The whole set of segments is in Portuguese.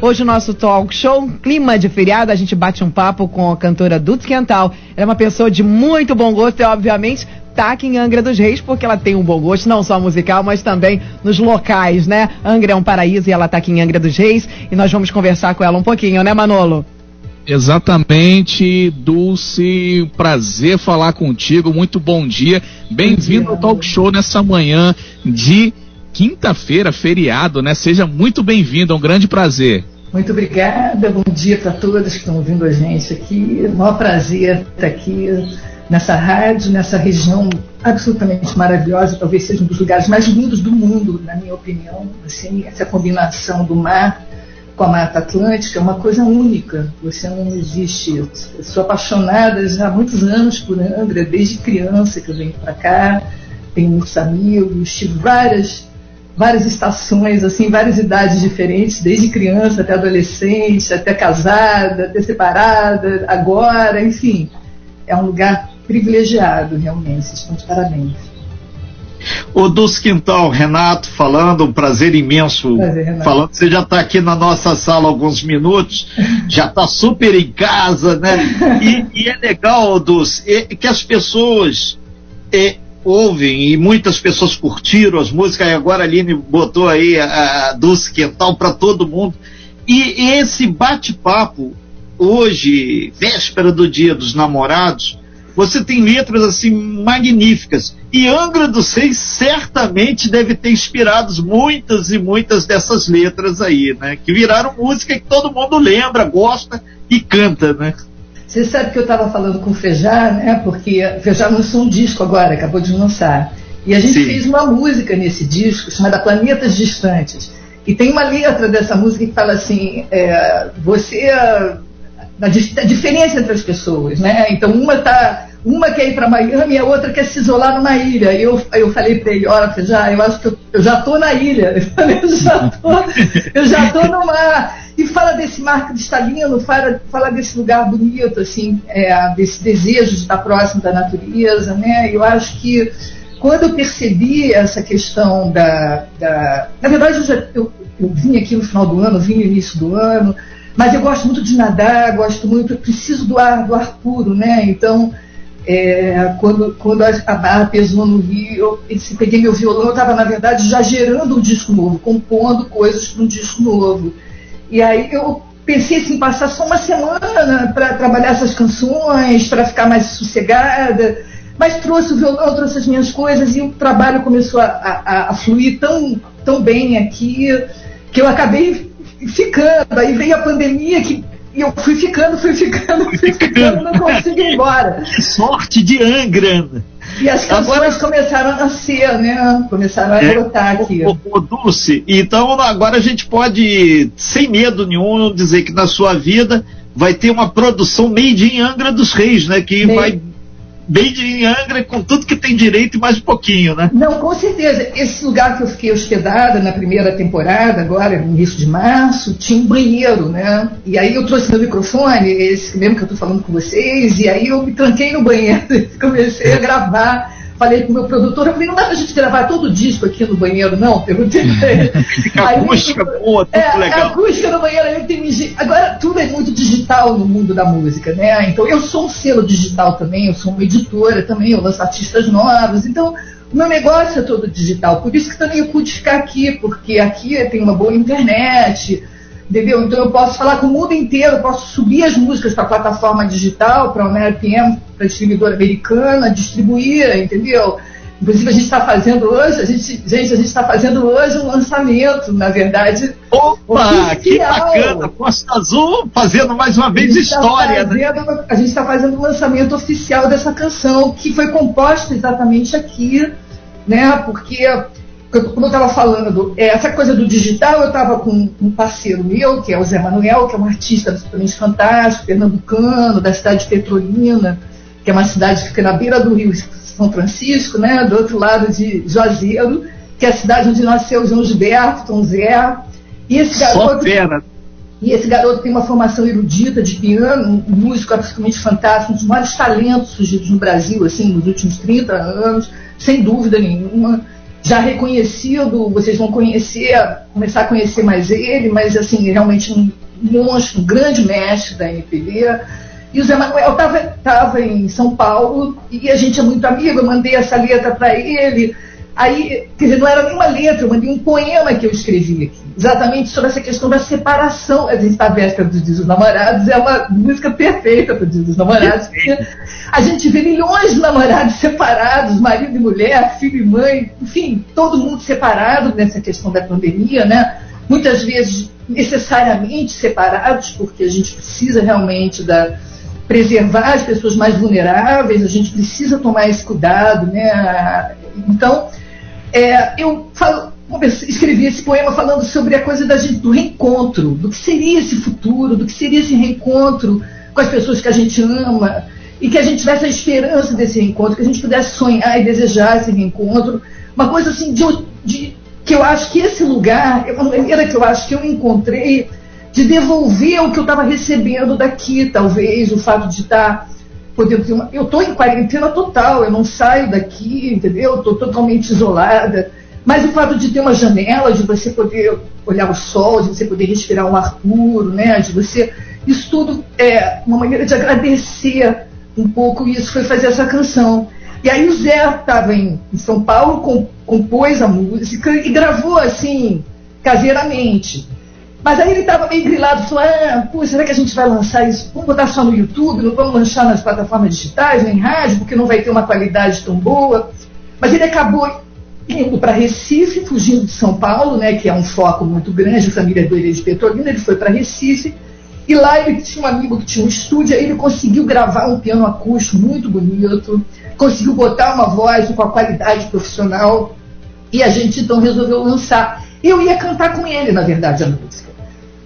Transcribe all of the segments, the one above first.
Hoje o nosso talk show, clima de feriado, a gente bate um papo com a cantora Dutz Quental. Ela é uma pessoa de muito bom gosto e, obviamente, tá aqui em Angra dos Reis, porque ela tem um bom gosto, não só musical, mas também nos locais, né? Angra é um paraíso e ela tá aqui em Angra dos Reis e nós vamos conversar com ela um pouquinho, né, Manolo? Exatamente, Dulce, prazer falar contigo, muito bom dia. Bem-vindo ao talk show nessa manhã de quinta-feira, feriado, né? Seja muito bem-vindo, é um grande prazer. Muito obrigada, bom dia para todos que estão ouvindo a gente aqui. Um maior prazer estar aqui nessa rádio, nessa região absolutamente maravilhosa, talvez seja um dos lugares mais lindos do mundo, na minha opinião. Assim, essa combinação do mar com a Mata Atlântica é uma coisa única. Você não existe. Eu sou apaixonada já há muitos anos por Angra, desde criança que eu venho para cá, tenho muitos amigos, tive várias várias estações, assim, várias idades diferentes, desde criança até adolescente, até casada, até separada, agora, enfim. É um lugar privilegiado, realmente. Estão de parabéns. O Dos Quintal, Renato falando, um prazer imenso prazer, falando. Você já está aqui na nossa sala há alguns minutos, já está super em casa, né? E, e é legal, Dos, que as pessoas é, ouvem e muitas pessoas curtiram as músicas, e agora a Aline botou aí a, a Dulce Quental para todo mundo. E, e esse bate-papo, hoje, véspera do Dia dos Namorados, você tem letras assim magníficas. E Angra dos Reis certamente deve ter inspirado muitas e muitas dessas letras aí, né? Que viraram música que todo mundo lembra, gosta e canta, né? Você sabe que eu estava falando com o Fejar, né? Porque o Fejar lançou um disco agora, acabou de lançar. E a gente Sim. fez uma música nesse disco chamada Planetas Distantes. E tem uma letra dessa música que fala assim: é, você. A, a diferença entre as pessoas, né? Então uma tá uma quer ir para Miami e a outra quer se isolar numa ilha. E eu, eu falei para ele, olha, já, eu acho que eu, eu já estou na ilha. Eu falei, eu já tô, eu já tô no mar. E fala desse mar cristalino, fala, fala desse lugar bonito, assim, é, desse desejo de estar próximo da natureza, né? Eu acho que quando eu percebi essa questão da. da na verdade, eu, já, eu, eu vim aqui no final do ano, vim no início do ano, mas eu gosto muito de nadar, gosto muito, preciso do ar, do ar puro, né? Então é, quando, quando a, a barra pesou no Rio, eu peguei meu violão, eu estava, na verdade, já gerando um disco novo, compondo coisas para um disco novo. E aí eu pensei assim, passar só uma semana para trabalhar essas canções, para ficar mais sossegada, mas trouxe o violão, trouxe as minhas coisas e o trabalho começou a, a, a fluir tão, tão bem aqui que eu acabei ficando. Aí veio a pandemia que e eu fui ficando, fui ficando, fui ficando, não consigo ir embora. Que sorte de Angra! E as canções agora, começaram a nascer, né? Começaram a é, brotar aqui. Ô, ô, Dulce, então agora a gente pode, sem medo nenhum, dizer que na sua vida vai ter uma produção made in Angra dos Reis, né? Que vai bem de Angra, com tudo que tem direito e mais um pouquinho, né? Não, com certeza. Esse lugar que eu fiquei hospedada na primeira temporada, agora, no início de março, tinha um banheiro, né? E aí eu trouxe meu microfone, esse mesmo que eu estou falando com vocês, e aí eu me tranquei no banheiro e comecei a gravar Falei com o meu produtor, eu falei, não dá pra gente gravar todo o disco aqui no banheiro, não? Perguntei pra ele. a acústica boa, tudo é, legal. A acústica no banheiro, aí tem Agora, tudo é muito digital no mundo da música, né? Então, eu sou um selo digital também, eu sou uma editora também, eu lanço artistas novos, então... O meu negócio é todo digital, por isso que também eu pude ficar aqui, porque aqui tem uma boa internet, entendeu? Então eu posso falar com o mundo inteiro, posso subir as músicas para a plataforma digital, para uma RPM, para distribuidora americana, distribuir, entendeu? Inclusive a gente está fazendo hoje, a gente, gente, a gente está fazendo hoje um lançamento, na verdade. Opa, oficial. que bacana! Costa Azul fazendo mais uma vez tá história. Tá fazendo, né? A gente está fazendo o lançamento oficial dessa canção, que foi composta exatamente aqui, né? Porque como eu estava falando, é, essa coisa do digital, eu estava com um parceiro meu, que é o Zé Manuel, que é um artista absolutamente fantástico, pernambucano, da cidade de Petrolina, que é uma cidade que fica na beira do Rio São Francisco, né, do outro lado de Juazeiro, que é a cidade onde nasceu o João Gilberto, Tom Zé. E esse garoto. E esse garoto tem uma formação erudita de piano, um músico absolutamente fantástico, um dos maiores talentos surgidos no Brasil, assim, nos últimos 30 anos, sem dúvida nenhuma já reconhecido, vocês vão conhecer, começar a conhecer mais ele, mas assim, realmente um monstro, um grande mestre da MPB. E o Zé Manuel estava em São Paulo e a gente é muito amigo, eu mandei essa letra para ele. Aí, quer dizer, não era nenhuma letra, mandei um poema que eu escrevi aqui, exatamente sobre essa questão da separação. A gente está véspera dos Dias dos Namorados, é uma música perfeita para o dos Namorados, porque a gente vê milhões de namorados separados, marido e mulher, filho e mãe, enfim, todo mundo separado nessa questão da pandemia, né? Muitas vezes necessariamente separados, porque a gente precisa realmente da, preservar as pessoas mais vulneráveis, a gente precisa tomar esse cuidado, né? Então, é, eu falo, escrevi esse poema falando sobre a coisa da gente, do reencontro, do que seria esse futuro, do que seria esse reencontro com as pessoas que a gente ama, e que a gente tivesse a esperança desse reencontro, que a gente pudesse sonhar e desejar esse reencontro. Uma coisa assim de, de que eu acho que esse lugar, é uma maneira que eu acho que eu encontrei de devolver o que eu estava recebendo daqui, talvez, o fato de estar ter uma. Eu estou em quarentena total, eu não saio daqui, entendeu? Estou totalmente isolada. Mas o fato de ter uma janela, de você poder olhar o sol, de você poder respirar um ar puro, né? De você. Isso tudo é uma maneira de agradecer um pouco isso, foi fazer essa canção. E aí o Zé estava em, São Paulo, compôs a música e gravou assim, caseiramente. Mas aí ele estava meio grilado, falou, ah, pô, será que a gente vai lançar isso? Vamos botar só no YouTube, não vamos lançar nas plataformas digitais, nem rádio, porque não vai ter uma qualidade tão boa. Mas ele acabou indo para Recife, fugindo de São Paulo, né, que é um foco muito grande, a família dele é de Petrolina, ele foi para Recife, e lá ele tinha um amigo que tinha um estúdio, aí ele conseguiu gravar um piano acústico muito bonito, conseguiu botar uma voz com a qualidade profissional, e a gente então resolveu lançar. Eu ia cantar com ele, na verdade, a música.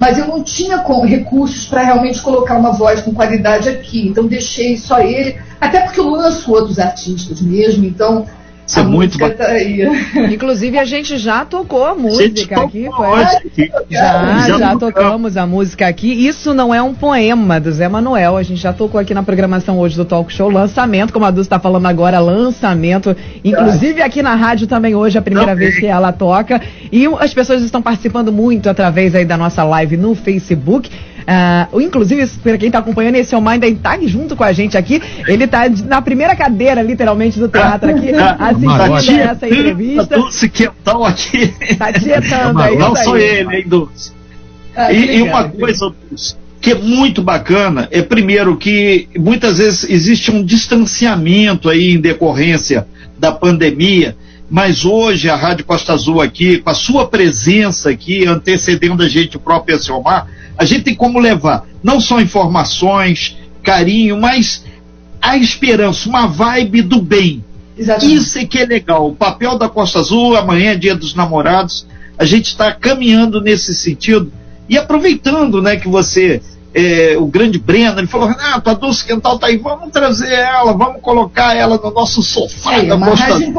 Mas eu não tinha como, recursos para realmente colocar uma voz com qualidade aqui. Então deixei só ele, até porque eu lanço outros artistas mesmo, então isso é muito bacana. Tá Inclusive, a gente já tocou a música a aqui. Foi... Já, já, já tocamos a música aqui. Isso não é um poema do Zé Manuel. A gente já tocou aqui na programação hoje do Talk Show. Lançamento, como a Dulce está falando agora, lançamento. Inclusive aqui na rádio também hoje, a primeira vez que ela toca. E as pessoas estão participando muito através aí da nossa live no Facebook. Uh, inclusive, para quem está acompanhando, esse Omar ainda está junto com a gente aqui. Ele está na primeira cadeira, literalmente, do teatro aqui, assistindo essa entrevista. Dulce Quentão aqui. Está tietando, é Não sou ele, hein, Dulce. Ah, e, e, uma coisa, Dulce, que é muito bacana é, primeiro, que muitas vezes existe um distanciamento aí em decorrência da pandemia mas hoje a Rádio Costa Azul aqui, com a sua presença aqui, antecedendo a gente, o próprio Elciomar, a gente tem como levar não só informações, carinho, mas a esperança, uma vibe do bem. Exatamente. Isso é que é legal. O papel da Costa Azul, amanhã é dia dos namorados, a gente está caminhando nesse sentido e aproveitando né, que você é, o grande Breno, ele falou, Renato, a Dulce Quental tá aí, vamos trazer ela, vamos colocar ela no nosso sofá é, é uma rádio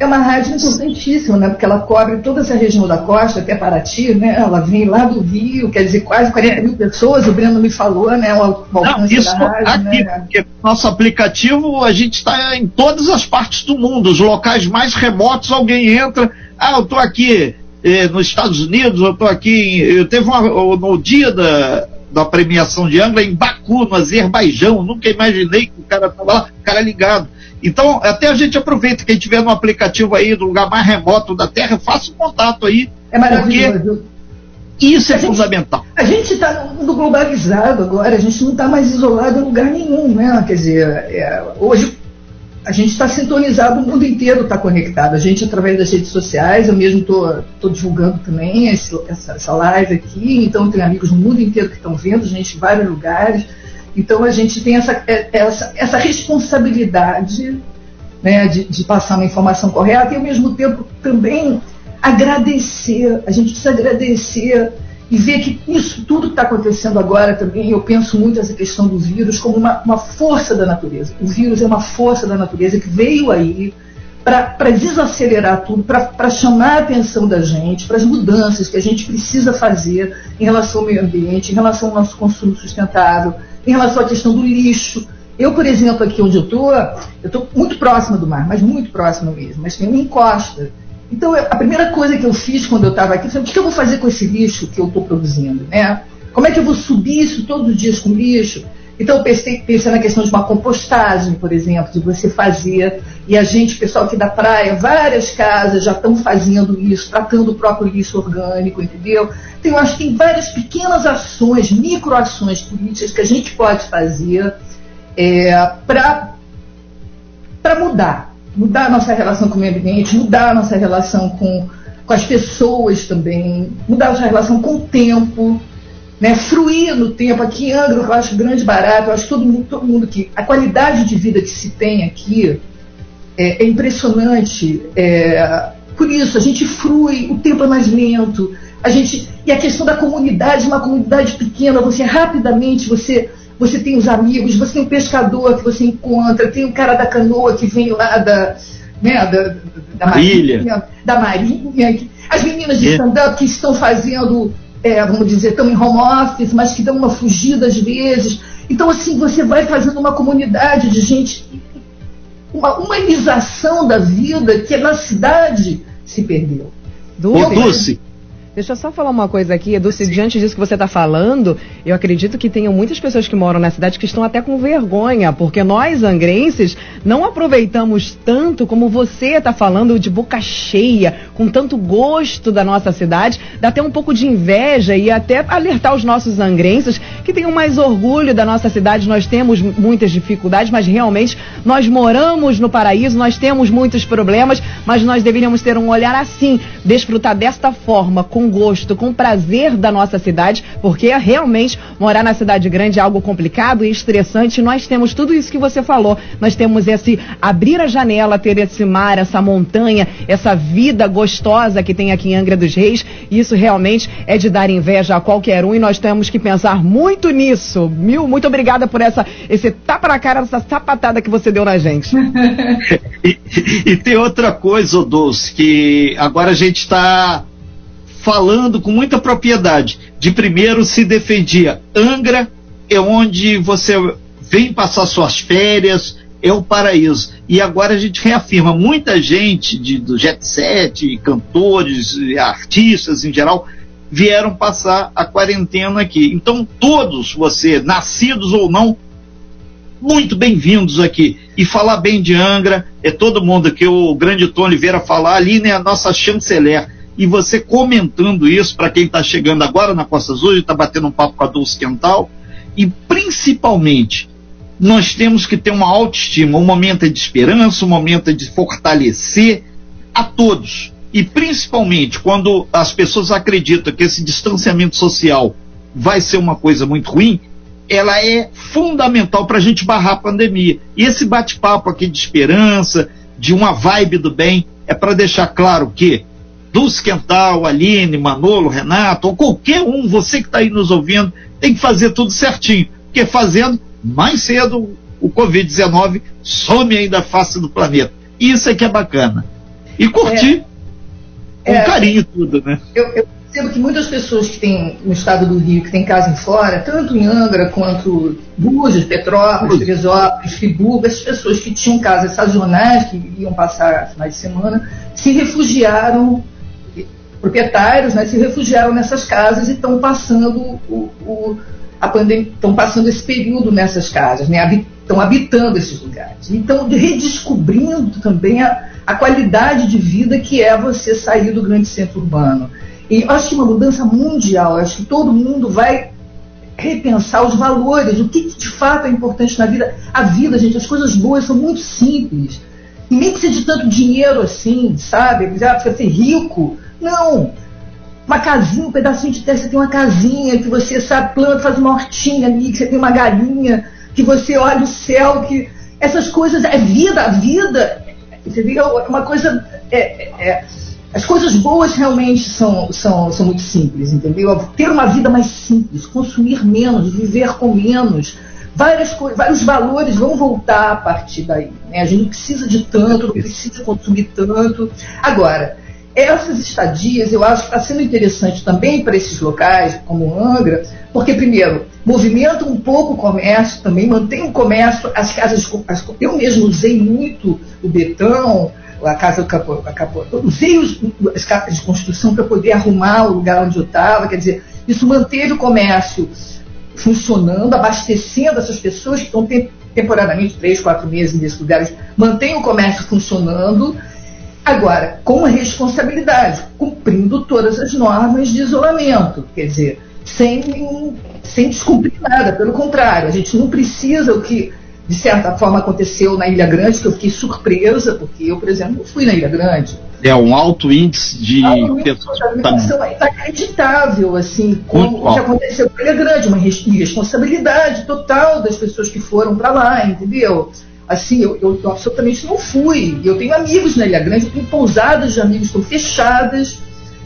É uma rádio importantíssima, né? Porque ela cobre toda essa região da costa, até Paraty, né? Ela vem lá do Rio, quer dizer, quase 40 mil pessoas, o Breno me falou, né? O, o Não, isso rádio, aqui, né? porque nosso aplicativo, a gente está em todas as partes do mundo, os locais mais remotos, alguém entra, ah, eu estou aqui eh, nos Estados Unidos, eu estou aqui, eu teve uma, no dia da da premiação de Angra em Baku, no Azerbaijão. Nunca imaginei que o cara estava lá, o cara ligado. Então, até a gente aproveita, quem tiver no aplicativo aí do lugar mais remoto da Terra, faça um contato aí. É maravilhoso. Isso é a fundamental. Gente, a gente está no mundo globalizado agora, a gente não está mais isolado em lugar nenhum, né? Quer dizer, é, hoje a gente está sintonizado, o mundo inteiro está conectado. A gente, através das redes sociais, eu mesmo estou divulgando também esse, essa, essa, live aqui, então tem amigos no mundo inteiro que estão vendo, gente em vários lugares. Então a gente tem essa, é, essa, essa responsabilidade né, de, de passar uma informação correta e, ao mesmo tempo, também agradecer. A gente precisa agradecer e ver que isso tudo que está acontecendo agora também, eu penso muito essa questão do vírus como uma, uma força da natureza. O vírus é uma força da natureza que veio aí para desacelerar tudo, para chamar a atenção da gente, para as mudanças que a gente precisa fazer em relação ao meio ambiente, em relação ao nosso consumo sustentável, em relação à questão do lixo. Eu, por exemplo, aqui onde eu estou, eu estou muito próxima do mar, mas muito próxima mesmo, mas tem uma encosta. Então, a primeira coisa que eu fiz quando eu estava aqui foi: o que eu vou fazer com esse lixo que eu estou produzindo? Né? Como é que eu vou subir isso todos os dias com lixo? Então, eu pensei, pensei na questão de uma compostagem, por exemplo, de você fazer. E a gente, pessoal aqui da praia, várias casas já estão fazendo isso, tratando o próprio lixo orgânico, entendeu? Tem, eu acho que tem várias pequenas ações, microações políticas que a gente pode fazer é, para mudar. Mudar a nossa relação com o meio ambiente, mudar a nossa relação com, com as pessoas também, mudar a nossa relação com o tempo né, fruir no tempo. Aqui em Angra, eu acho grande barato, eu acho todo mundo, todo mundo que. A qualidade de vida que se tem aqui é, é impressionante. É, por isso, a gente frui, o tempo é mais lento. A gente, e a questão da comunidade, uma comunidade pequena, você rapidamente, você, você tem os amigos, você tem o pescador que você encontra, tem o cara da canoa que vem lá da, né, da, da Marinha, da Marinha, as meninas de stand-up que estão fazendo é, vamos dizer, estão em home office, mas que dão uma fugida às vezes. Então, assim, você vai fazendo uma comunidade de gente, uma humanização da vida que na cidade se perdeu. Dulce, Dulce, Deixa eu só falar uma coisa aqui, Dulce, diante disso que você está falando, eu acredito que tenham muitas pessoas que moram na cidade que estão até com vergonha, porque nós, angrenses, não aproveitamos tanto como você está falando de boca cheia, com tanto gosto da nossa cidade, dá até um pouco de inveja e até alertar os nossos angrenses que tenham mais orgulho da nossa cidade. Nós temos muitas dificuldades, mas realmente nós moramos no paraíso, nós temos muitos problemas, mas nós deveríamos ter um olhar assim, desfrutar desta forma, com com gosto, com prazer da nossa cidade, porque realmente morar na cidade grande é algo complicado e estressante. Nós temos tudo isso que você falou. Nós temos esse abrir a janela, ter esse mar, essa montanha, essa vida gostosa que tem aqui em Angra dos Reis. Isso realmente é de dar inveja a qualquer um e nós temos que pensar muito nisso. Mil, muito obrigada por essa, esse tapa na cara, essa sapatada que você deu na gente. e, e, tem outra coisa, Doce, que agora a gente está falando com muita propriedade. De primeiro se defendia Angra é onde você vem passar suas férias, é o paraíso. E agora a gente reafirma, muita gente de, do jet set, cantores, artistas em geral, vieram passar a quarentena aqui. Então todos você, nascidos ou não, muito bem-vindos aqui. E falar bem de Angra, é todo mundo que o grande Tom Oliveira falar, ali né, a nossa chanceler e você comentando isso para quem está chegando agora na Costa Azul, está batendo um papo com a Dulce Quental, e principalmente nós temos que ter uma autoestima, um momento de esperança, um momento de fortalecer a todos. E principalmente quando as pessoas acreditam que esse distanciamento social vai ser uma coisa muito ruim, ela é fundamental para a gente barrar a pandemia. E esse bate-papo aqui de esperança, de uma vibe do bem, é para deixar claro que Dulce Quental, Aline, Manolo, Renato, ou qualquer um, você que está aí nos ouvindo, tem que fazer tudo certinho. Porque fazendo, mais cedo, o Covid-19 some aí da face do planeta. Isso é que é bacana. E curtir é, com é, carinho tudo, né? Eu, eu percebo que muitas pessoas que têm no estado do Rio, que têm casa em fora, tanto em Angra quanto Búzios, Petrópolis, Teresópolis, Friburgo, essas pessoas que tinham casas sazonais, que iam passar finais de semana, se refugiaram proprietários né, se refugiaram nessas casas e estão passando o, o a pandemia, estão passando esse período nessas casas, né, estão habitando esses lugares. Então, redescobrindo também a, a qualidade de vida que é você sair do grande centro urbano. E acho que uma mudança mundial, acho que todo mundo vai repensar os valores, o que, que, de fato é importante na vida. A vida, gente, as coisas boas são muito simples. E nem precisa de tanto dinheiro assim, sabe? Precisa ser rico não. Uma casinha, um pedacinho de terra, você tem uma casinha que você sabe, planta, faz uma hortinha ali, que você tem uma galinha, que você olha o céu, que essas coisas é vida, a vida, entendeu? É uma coisa. É, é, é, as coisas boas realmente são, são, são muito simples, entendeu? Ter uma vida mais simples, consumir menos, viver com menos, várias vários valores vão voltar a partir daí. Né? A gente não precisa de tanto, não precisa consumir tanto. Agora, essas estadias eu acho que está sendo interessante também para esses locais, como Angra, porque, primeiro, movimenta um pouco o comércio também, mantém o comércio, as casas. As, eu mesmo usei muito o betão, a casa do capô, a capô. Usei os, as casas de construção para poder arrumar o lugar onde eu estava, quer dizer, isso manteve o comércio funcionando, abastecendo essas pessoas que estão temporariamente, três, quatro meses nesses lugares, mantém o comércio funcionando. Agora, com responsabilidade, cumprindo todas as normas de isolamento, quer dizer, sem, sem descumprir nada, pelo contrário, a gente não precisa o que de certa forma aconteceu na Ilha Grande, que eu fiquei surpresa, porque eu, por exemplo, não fui na Ilha Grande. É um alto índice de é inacreditável, assim, como que aconteceu com a Ilha Grande, uma irresponsabilidade total das pessoas que foram para lá, entendeu? Assim, eu, eu, absolutamente não fui. Eu tenho amigos na Ilha Grande, eu tenho pousadas de amigos que estão fechadas,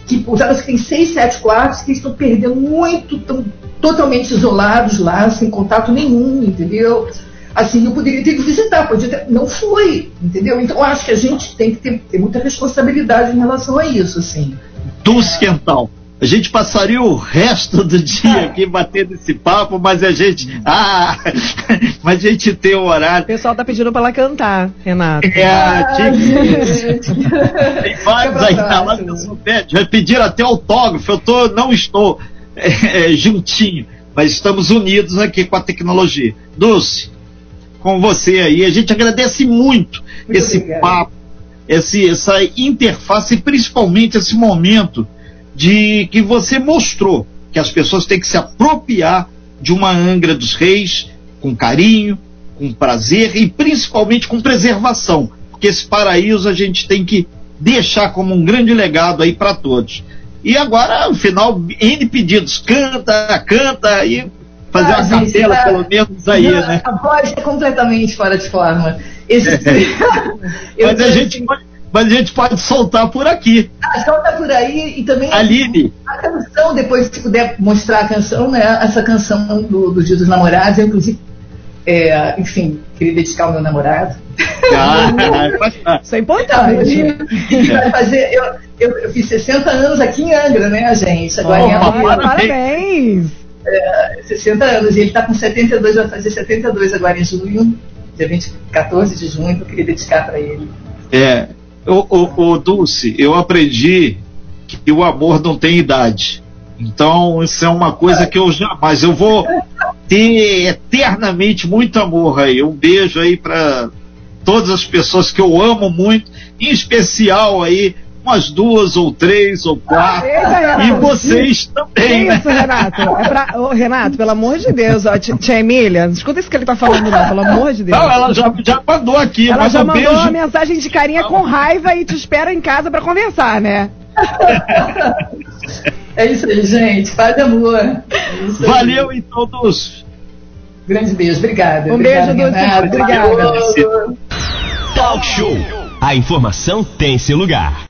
que pousadas que têm seis, sete quartos, que estão perdendo muito, estão totalmente isolados lá, sem contato nenhum, entendeu? Assim, eu poderia ter que visitar, podia ter, não foi, entendeu? Então acho que a gente tem que ter, ter muita responsabilidade em relação a isso, assim. Dulce Quental. A gente passaria o resto do dia aqui batendo esse papo, mas a gente. Ah! Mas a gente tem o horário. O pessoal tá pedindo pra ela cantar, Renato. É, ah, Tem vários aí na lá que eu Já pediram até autógrafo, eu tô, não estou é, juntinho, mas estamos unidos aqui com a tecnologia. Dulce, com você aí. A gente agradece muito, muito esse obrigado. papo, esse, essa interface e principalmente esse momento de que você mostrou que as pessoas têm que se apropriar de uma Angra dos Reis com carinho, com prazer e principalmente com preservação, porque esse paraíso a gente tem que deixar como um grande legado aí para todos. E agora, no final, N pedidos, canta, canta e fazer ah, uma gente, capela, tá... pelo menos aí, não, né? A voz é completamente fora de forma. Esse... mas, a gente pode, mas a gente pode soltar por aqui. Ah, solta por aí e também Aline. a canção, depois se puder mostrar a canção, né? Essa canção do, do Dia dos Namorados, eu inclusive, é, enfim, queria dedicar ao meu namorado. Ah, Isso é importante. vai fazer, eu, eu, eu, fiz 60 anos aqui em Angra, né, gente? Agora oh, em abril. Parabéns! é, 60 anos, e ele está com 72, vai fazer 72 agora em junho, dia 20, 14 de junho, que eu queria dedicar para ele. É, o, o, o, Dulce, eu aprendi que o amor não tem idade. Então, isso é uma coisa que eu jamais. Eu vou ter eternamente muito amor aí. Um beijo aí para todas as pessoas que eu amo muito, em especial aí umas duas ou três ou quatro. Eita, e vocês também. Que isso, Renato? É pra... Ô, Renato, pelo amor de Deus, ó, tia Emília, escuta isso que ele tá falando, não, pelo amor de Deus. Não, ela já, já mandou aqui. Ela já um mandou beijo. uma mensagem de carinha com raiva e te espera em casa para conversar, né? é isso aí, gente. Faz amor. É Valeu, então, todos. Grande beijo, obrigada. Um obrigada, beijo, Dulce. Obrigada. Talk Show. A informação tem seu lugar.